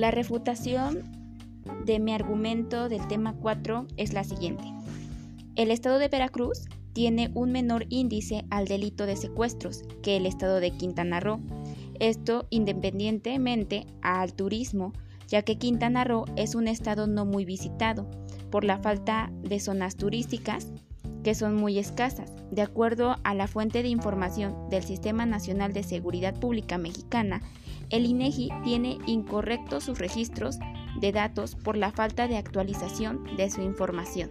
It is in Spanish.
La refutación de mi argumento del tema 4 es la siguiente. El estado de Veracruz tiene un menor índice al delito de secuestros que el estado de Quintana Roo. Esto independientemente al turismo, ya que Quintana Roo es un estado no muy visitado por la falta de zonas turísticas que son muy escasas. De acuerdo a la fuente de información del Sistema Nacional de Seguridad Pública Mexicana, el INEGI tiene incorrectos sus registros de datos por la falta de actualización de su información.